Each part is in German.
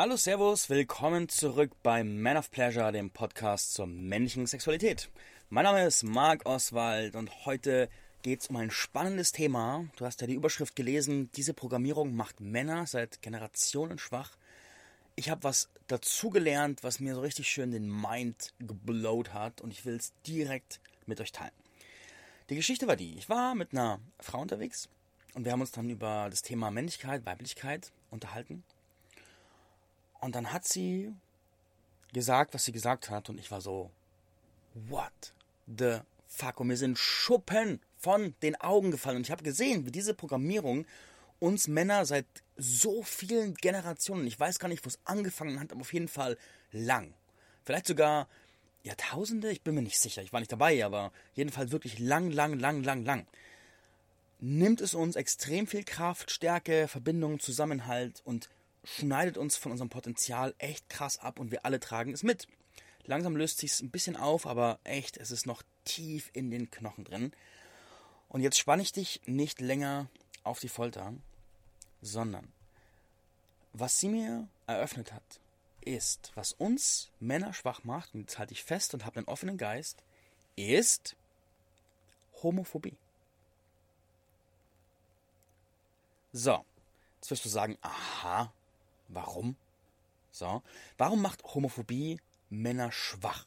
Hallo, Servus, willkommen zurück bei Man of Pleasure, dem Podcast zur männlichen Sexualität. Mein Name ist Marc Oswald und heute geht es um ein spannendes Thema. Du hast ja die Überschrift gelesen, diese Programmierung macht Männer seit Generationen schwach. Ich habe was dazugelernt, was mir so richtig schön den Mind geblowt hat und ich will es direkt mit euch teilen. Die Geschichte war die, ich war mit einer Frau unterwegs und wir haben uns dann über das Thema Männlichkeit, Weiblichkeit unterhalten. Und dann hat sie gesagt, was sie gesagt hat und ich war so, what the fuck? Und mir sind Schuppen von den Augen gefallen und ich habe gesehen, wie diese Programmierung uns Männer seit so vielen Generationen, ich weiß gar nicht, wo es angefangen hat, aber auf jeden Fall lang. Vielleicht sogar Jahrtausende, ich bin mir nicht sicher, ich war nicht dabei, aber jedenfalls wirklich lang, lang, lang, lang, lang. Nimmt es uns extrem viel Kraft, Stärke, Verbindung, Zusammenhalt und schneidet uns von unserem Potenzial echt krass ab und wir alle tragen es mit. Langsam löst sich es ein bisschen auf, aber echt, es ist noch tief in den Knochen drin. Und jetzt spanne ich dich nicht länger auf die Folter, sondern was sie mir eröffnet hat, ist, was uns Männer schwach macht, und jetzt halte ich fest und habe einen offenen Geist, ist Homophobie. So, jetzt wirst du sagen, aha, warum? So, warum macht Homophobie Männer schwach?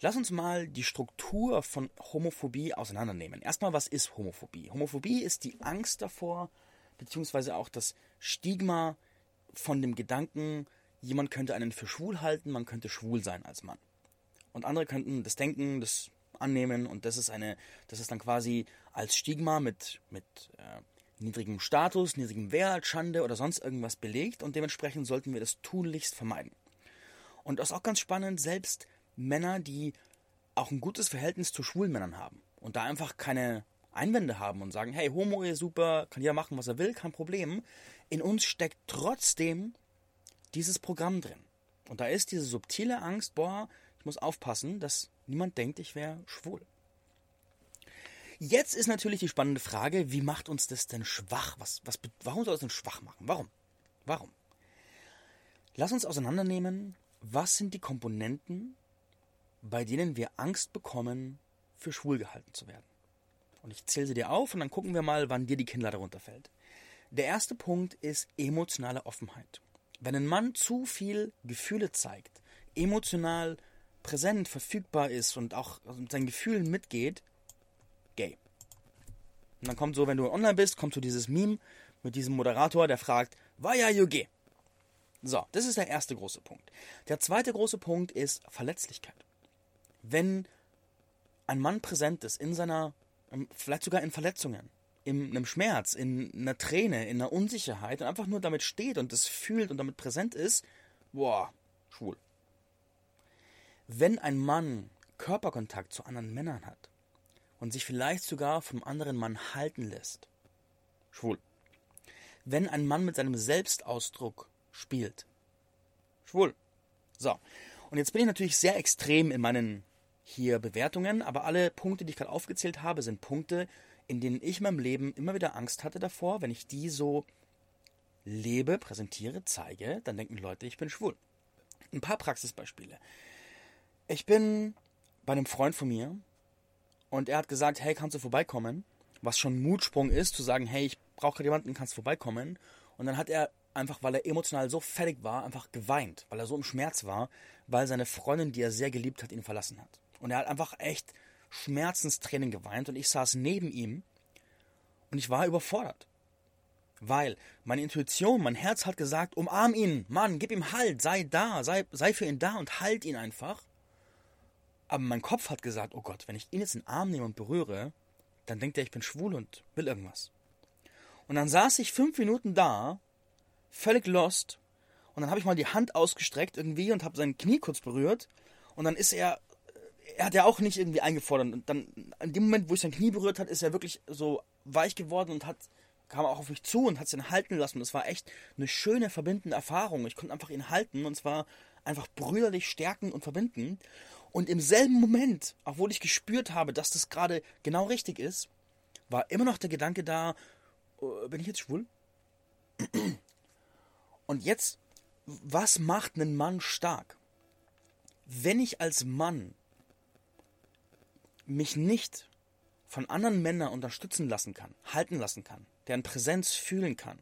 Lass uns mal die Struktur von Homophobie auseinandernehmen. Erstmal, was ist Homophobie? Homophobie ist die Angst davor, beziehungsweise auch das Stigma von dem Gedanken, jemand könnte einen für schwul halten, man könnte schwul sein als Mann. Und andere könnten das denken, das annehmen und das ist eine, das ist dann quasi als Stigma mit, mit äh, niedrigem Status, niedrigem Wert, Schande oder sonst irgendwas belegt und dementsprechend sollten wir das tunlichst vermeiden. Und das ist auch ganz spannend, selbst Männer, die auch ein gutes Verhältnis zu schwulen Männern haben und da einfach keine Einwände haben und sagen, hey, Homo ist super, kann jeder machen, was er will, kein Problem. In uns steckt trotzdem dieses Programm drin. Und da ist diese subtile Angst, boah, ich muss aufpassen, dass niemand denkt, ich wäre schwul. Jetzt ist natürlich die spannende Frage, wie macht uns das denn schwach? Was, was, warum soll es denn schwach machen? Warum? Warum? Lass uns auseinandernehmen, was sind die Komponenten, bei denen wir Angst bekommen, für schwul gehalten zu werden. Und ich zähle sie dir auf und dann gucken wir mal, wann dir die Kinder darunter fällt. Der erste Punkt ist emotionale Offenheit. Wenn ein Mann zu viel Gefühle zeigt, emotional präsent, verfügbar ist und auch mit seinen Gefühlen mitgeht, gay. Und dann kommt so, wenn du online bist, kommt so dieses Meme mit diesem Moderator, der fragt, why are you gay? So, das ist der erste große Punkt. Der zweite große Punkt ist Verletzlichkeit. Wenn ein Mann präsent ist in seiner, vielleicht sogar in Verletzungen, in einem Schmerz, in einer Träne, in einer Unsicherheit und einfach nur damit steht und das fühlt und damit präsent ist, boah, schwul. Wenn ein Mann Körperkontakt zu anderen Männern hat, und sich vielleicht sogar vom anderen Mann halten lässt. Schwul. Wenn ein Mann mit seinem Selbstausdruck spielt. Schwul. So. Und jetzt bin ich natürlich sehr extrem in meinen hier Bewertungen, aber alle Punkte, die ich gerade aufgezählt habe, sind Punkte, in denen ich in meinem Leben immer wieder Angst hatte davor, wenn ich die so lebe, präsentiere, zeige, dann denken Leute, ich bin schwul. Ein paar Praxisbeispiele. Ich bin bei einem Freund von mir, und er hat gesagt, hey, kannst du vorbeikommen? Was schon ein Mutsprung ist, zu sagen, hey, ich brauche gerade jemanden, kannst du vorbeikommen? Und dann hat er einfach, weil er emotional so fertig war, einfach geweint, weil er so im Schmerz war, weil seine Freundin, die er sehr geliebt hat, ihn verlassen hat. Und er hat einfach echt Schmerzenstränen geweint und ich saß neben ihm und ich war überfordert. Weil meine Intuition, mein Herz hat gesagt, umarm ihn, Mann, gib ihm Halt, sei da, sei, sei für ihn da und halt ihn einfach. Aber mein Kopf hat gesagt, oh Gott, wenn ich ihn jetzt in den Arm nehme und berühre, dann denkt er, ich bin schwul und will irgendwas. Und dann saß ich fünf Minuten da, völlig lost, und dann habe ich mal die Hand ausgestreckt irgendwie und habe sein Knie kurz berührt. Und dann ist er, er hat ja auch nicht irgendwie eingefordert. Und dann, in dem Moment, wo ich sein Knie berührt hat, ist er wirklich so weich geworden und hat, kam auch auf mich zu und hat ihn halten lassen. Und es war echt eine schöne, verbindende Erfahrung. Ich konnte einfach ihn halten und es war einfach brüderlich stärkend und verbindend. Und im selben Moment, obwohl ich gespürt habe, dass das gerade genau richtig ist, war immer noch der Gedanke da, äh, bin ich jetzt schwul? Und jetzt was macht einen Mann stark? Wenn ich als Mann mich nicht von anderen Männern unterstützen lassen kann, halten lassen kann, deren Präsenz fühlen kann,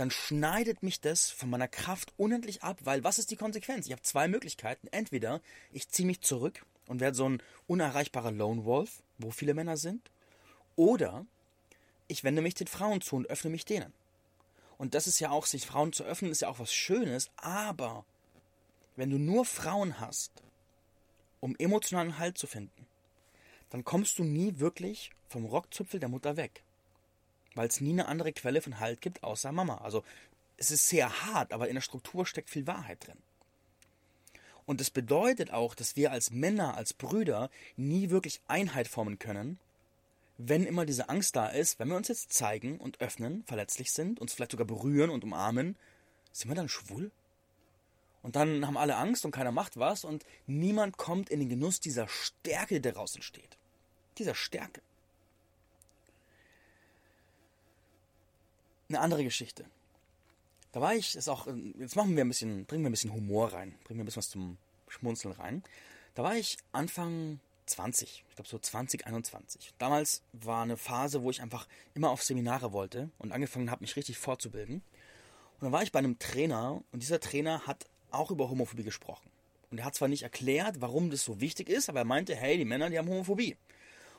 dann schneidet mich das von meiner Kraft unendlich ab, weil was ist die Konsequenz? Ich habe zwei Möglichkeiten. Entweder ich ziehe mich zurück und werde so ein unerreichbarer Lone Wolf, wo viele Männer sind, oder ich wende mich den Frauen zu und öffne mich denen. Und das ist ja auch, sich Frauen zu öffnen, ist ja auch was Schönes, aber wenn du nur Frauen hast, um emotionalen Halt zu finden, dann kommst du nie wirklich vom Rockzipfel der Mutter weg. Weil es nie eine andere Quelle von Halt gibt, außer Mama. Also es ist sehr hart, aber in der Struktur steckt viel Wahrheit drin. Und das bedeutet auch, dass wir als Männer, als Brüder nie wirklich Einheit formen können, wenn immer diese Angst da ist, wenn wir uns jetzt zeigen und öffnen, verletzlich sind, uns vielleicht sogar berühren und umarmen, sind wir dann schwul? Und dann haben alle Angst und keiner macht was und niemand kommt in den Genuss dieser Stärke, die daraus entsteht. Dieser Stärke. Eine andere Geschichte. Da war ich, ist auch, jetzt machen wir ein bisschen, bringen wir ein bisschen Humor rein, bringen wir ein bisschen was zum Schmunzeln rein. Da war ich Anfang 20, ich glaube so 2021. Damals war eine Phase, wo ich einfach immer auf Seminare wollte und angefangen habe, mich richtig fortzubilden. Und dann war ich bei einem Trainer und dieser Trainer hat auch über Homophobie gesprochen. Und er hat zwar nicht erklärt, warum das so wichtig ist, aber er meinte, hey, die Männer, die haben Homophobie.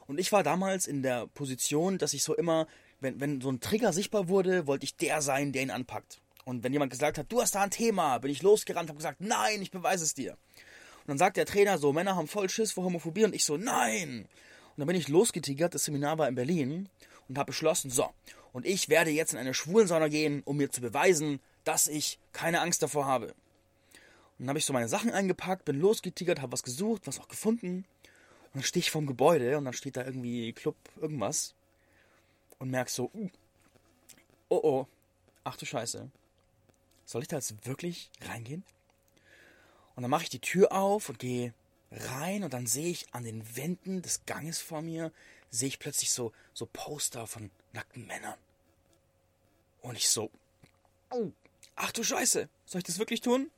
Und ich war damals in der Position, dass ich so immer, wenn, wenn so ein Trigger sichtbar wurde, wollte ich der sein, der ihn anpackt. Und wenn jemand gesagt hat, du hast da ein Thema, bin ich losgerannt, habe gesagt, nein, ich beweise es dir. Und dann sagt der Trainer so, Männer haben voll Schiss vor Homophobie und ich so, nein. Und dann bin ich losgetigert, das Seminar war in Berlin und habe beschlossen, so, und ich werde jetzt in eine Schwulensauna gehen, um mir zu beweisen, dass ich keine Angst davor habe. Und dann habe ich so meine Sachen eingepackt, bin losgetigert, habe was gesucht, was auch gefunden. Und dann stehe ich vorm Gebäude und dann steht da irgendwie Club irgendwas. Und merk so, uh, oh oh, ach du Scheiße. Soll ich da jetzt wirklich reingehen? Und dann mache ich die Tür auf und gehe rein und dann sehe ich an den Wänden des Ganges vor mir, sehe ich plötzlich so, so Poster von nackten Männern. Und ich so, oh, ach du Scheiße, soll ich das wirklich tun? Und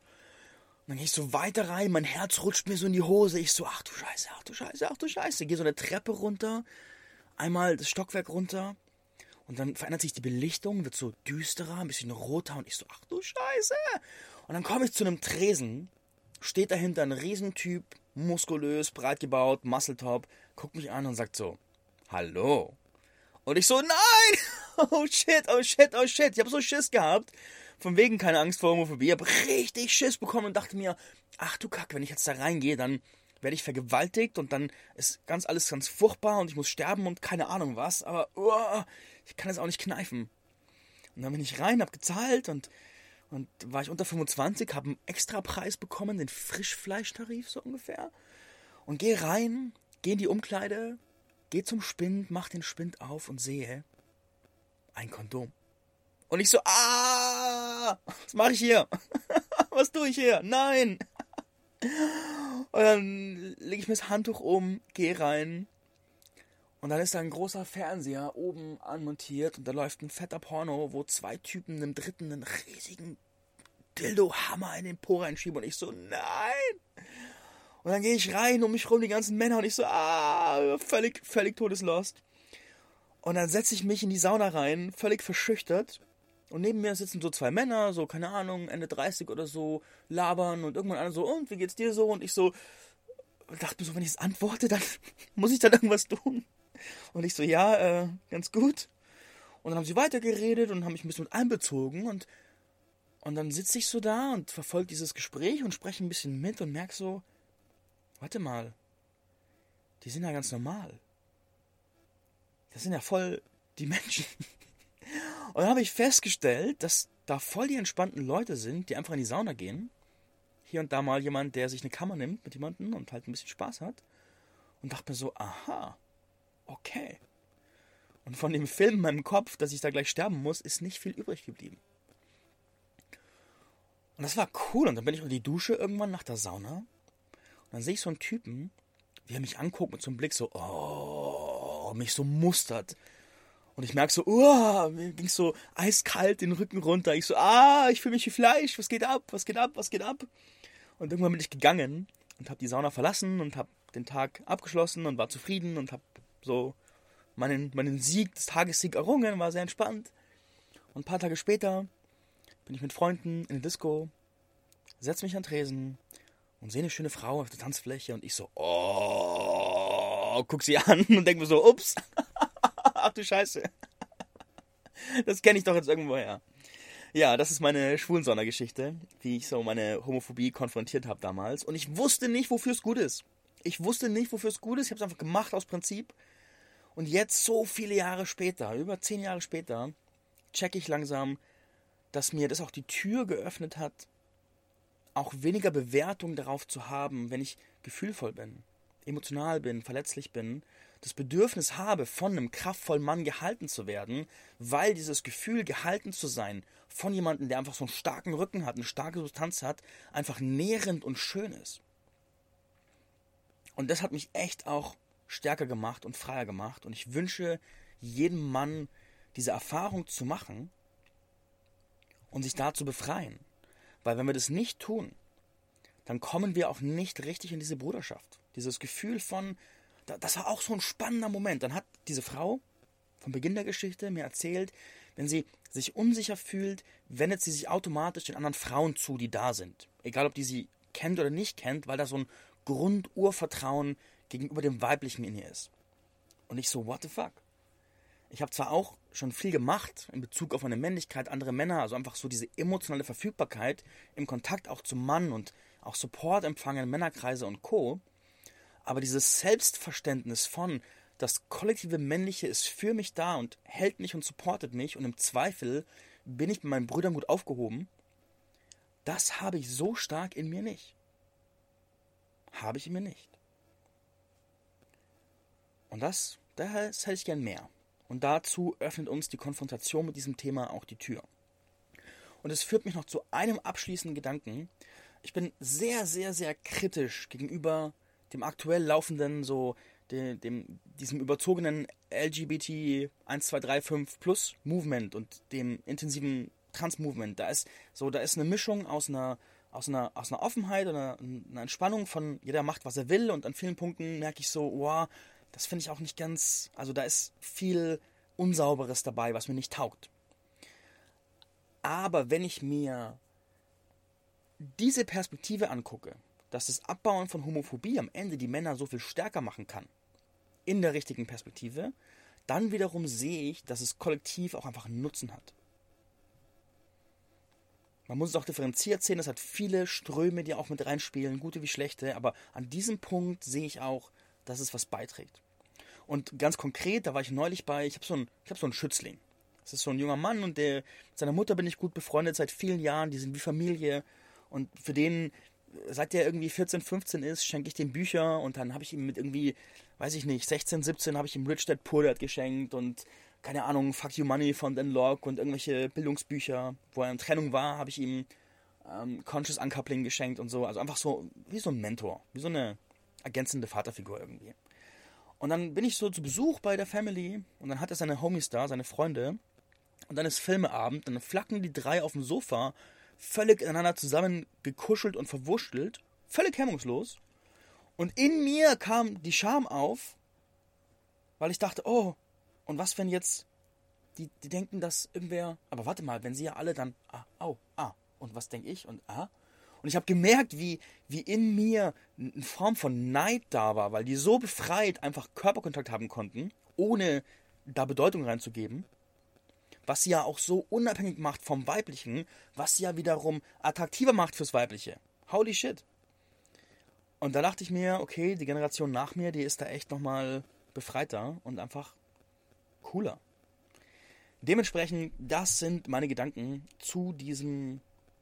dann gehe ich so weiter rein, mein Herz rutscht mir so in die Hose. Ich so, ach du Scheiße, ach du Scheiße, ach du Scheiße. Gehe so eine Treppe runter, einmal das Stockwerk runter. Und dann verändert sich die Belichtung, wird so düsterer, ein bisschen roter. Und ich so, ach du Scheiße. Und dann komme ich zu einem Tresen steht dahinter ein Riesentyp, muskulös, breit gebaut, Muscletop, guckt mich an und sagt so, hallo. Und ich so, nein! Oh shit, oh shit, oh shit. Ich habe so Schiss gehabt. Von wegen keine Angst vor Homophobie. Ich habe richtig Schiss bekommen und dachte mir, ach du Kack, wenn ich jetzt da reingehe, dann werde ich vergewaltigt und dann ist ganz alles ganz furchtbar und ich muss sterben und keine Ahnung was. Aber uh, ich kann es auch nicht kneifen. Und dann bin ich rein, hab gezahlt und und war ich unter 25, habe einen Extrapreis bekommen, den Frischfleischtarif so ungefähr. Und gehe rein, gehe in die Umkleide, gehe zum Spind, mach den Spind auf und sehe ein Kondom. Und ich so, ah, was mache ich hier? was tue ich hier? Nein. Und dann lege ich mir das Handtuch um, gehe rein. Und dann ist da ein großer Fernseher oben anmontiert und da läuft ein fetter Porno, wo zwei Typen einem dritten einen riesigen Dildo-Hammer in den Po reinschieben und ich so, nein! Und dann gehe ich rein, um mich rum die ganzen Männer und ich so, ah, völlig, völlig todeslost. Und dann setze ich mich in die Sauna rein, völlig verschüchtert. Und neben mir sitzen so zwei Männer, so, keine Ahnung, Ende 30 oder so, labern und irgendwann einer so, und wie geht's dir so? Und ich so, dachte mir so, wenn ich es antworte, dann muss ich dann irgendwas tun. Und ich so, ja, äh, ganz gut. Und dann haben sie weitergeredet und haben mich ein bisschen mit einbezogen und und dann sitze ich so da und verfolge dieses Gespräch und spreche ein bisschen mit und merke so, warte mal, die sind ja ganz normal. Das sind ja voll die Menschen. Und dann habe ich festgestellt, dass da voll die entspannten Leute sind, die einfach in die Sauna gehen. Hier und da mal jemand, der sich eine Kammer nimmt mit jemandem und halt ein bisschen Spaß hat. Und dachte mir so, aha, okay. Und von dem Film in meinem Kopf, dass ich da gleich sterben muss, ist nicht viel übrig geblieben. Und das war cool. Und dann bin ich unter die Dusche irgendwann nach der Sauna. Und dann sehe ich so einen Typen, wie er mich anguckt mit so einem Blick so, oh, mich so mustert. Und ich merke so, uh, mir ging so eiskalt den Rücken runter. Ich so, ah, ich fühle mich wie Fleisch. Was geht ab? Was geht ab? Was geht ab? Und irgendwann bin ich gegangen und habe die Sauna verlassen und habe den Tag abgeschlossen und war zufrieden und habe so meinen, meinen Sieg, das Tagessieg errungen, war sehr entspannt. Und ein paar Tage später bin ich mit Freunden in der Disco, setze mich an Tresen und sehe eine schöne Frau auf der Tanzfläche und ich so, oh, guck sie an und denke mir so, ups, ach du Scheiße. Das kenne ich doch jetzt irgendwo her. Ja, das ist meine Schwulensondergeschichte, wie ich so meine Homophobie konfrontiert habe damals. Und ich wusste nicht, wofür es gut ist. Ich wusste nicht, wofür es gut ist. Ich habe es einfach gemacht aus Prinzip. Und jetzt, so viele Jahre später, über zehn Jahre später, checke ich langsam, dass mir das auch die Tür geöffnet hat, auch weniger Bewertung darauf zu haben, wenn ich gefühlvoll bin, emotional bin, verletzlich bin, das Bedürfnis habe, von einem kraftvollen Mann gehalten zu werden, weil dieses Gefühl, gehalten zu sein, von jemandem, der einfach so einen starken Rücken hat, eine starke Substanz hat, einfach nährend und schön ist. Und das hat mich echt auch stärker gemacht und freier gemacht. Und ich wünsche jedem Mann diese Erfahrung zu machen und sich da zu befreien. Weil wenn wir das nicht tun, dann kommen wir auch nicht richtig in diese Bruderschaft. Dieses Gefühl von, das war auch so ein spannender Moment. Dann hat diese Frau vom Beginn der Geschichte mir erzählt, wenn sie sich unsicher fühlt, wendet sie sich automatisch den anderen Frauen zu, die da sind. Egal, ob die sie kennt oder nicht kennt, weil da so ein Grundurvertrauen gegenüber dem Weiblichen in ihr ist. Und ich so, what the fuck? Ich habe zwar auch schon viel gemacht in Bezug auf meine Männlichkeit, andere Männer, also einfach so diese emotionale Verfügbarkeit im Kontakt auch zum Mann und auch Support empfangen, Männerkreise und Co. Aber dieses Selbstverständnis von, das kollektive Männliche ist für mich da und hält mich und supportet mich und im Zweifel bin ich mit meinen Brüdern gut aufgehoben, das habe ich so stark in mir nicht. Habe ich in mir nicht. Und das, das hätte ich gern mehr. Und dazu öffnet uns die Konfrontation mit diesem Thema auch die Tür. Und es führt mich noch zu einem abschließenden Gedanken. Ich bin sehr, sehr, sehr kritisch gegenüber dem aktuell laufenden, so dem, dem diesem überzogenen LGBT 1235 Plus Movement und dem intensiven Trans-Movement. Da ist so, da ist eine Mischung aus einer aus einer, aus einer Offenheit oder einer Entspannung von jeder macht, was er will und an vielen Punkten merke ich so, wow, das finde ich auch nicht ganz, also da ist viel Unsauberes dabei, was mir nicht taugt. Aber wenn ich mir diese Perspektive angucke, dass das Abbauen von Homophobie am Ende die Männer so viel stärker machen kann, in der richtigen Perspektive, dann wiederum sehe ich, dass es kollektiv auch einfach einen Nutzen hat. Man muss es auch differenziert sehen, es hat viele Ströme, die auch mit reinspielen, gute wie schlechte, aber an diesem Punkt sehe ich auch, dass es was beiträgt. Und ganz konkret, da war ich neulich bei, ich habe so, ein, hab so einen Schützling. Das ist so ein junger Mann und der, mit seiner Mutter bin ich gut befreundet seit vielen Jahren, die sind wie Familie. Und für den, seit der irgendwie 14, 15 ist, schenke ich dem Bücher und dann habe ich ihm mit irgendwie, weiß ich nicht, 16, 17 habe ich ihm Rich Dad Poor Dad geschenkt und keine Ahnung, Fuck You Money von Dan Locke und irgendwelche Bildungsbücher. Wo er in Trennung war, habe ich ihm ähm, Conscious Uncoupling geschenkt und so. Also einfach so wie so ein Mentor, wie so eine ergänzende Vaterfigur irgendwie. Und dann bin ich so zu Besuch bei der Family und dann hat er seine Homies da, seine Freunde. Und dann ist Filmeabend, dann flacken die drei auf dem Sofa, völlig ineinander zusammen gekuschelt und verwurschtelt, völlig hemmungslos. Und in mir kam die Scham auf, weil ich dachte, oh, und was, wenn jetzt die, die denken, dass irgendwer. Aber warte mal, wenn sie ja alle dann. Ah, au, ah. Und was denke ich? Und ah. Und ich habe gemerkt, wie, wie in mir eine Form von Neid da war, weil die so befreit einfach Körperkontakt haben konnten, ohne da Bedeutung reinzugeben. Was sie ja auch so unabhängig macht vom Weiblichen, was sie ja wiederum attraktiver macht fürs Weibliche. Holy shit. Und da dachte ich mir, okay, die Generation nach mir, die ist da echt nochmal befreiter und einfach cooler. Dementsprechend, das sind meine Gedanken zu diesem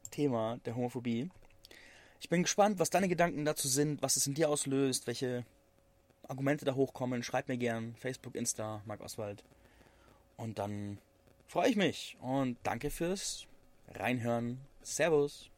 Thema der Homophobie. Ich bin gespannt, was deine Gedanken dazu sind, was es in dir auslöst, welche Argumente da hochkommen. Schreib mir gern. Facebook, Insta, Marc Oswald. Und dann freue ich mich und danke fürs Reinhören. Servus.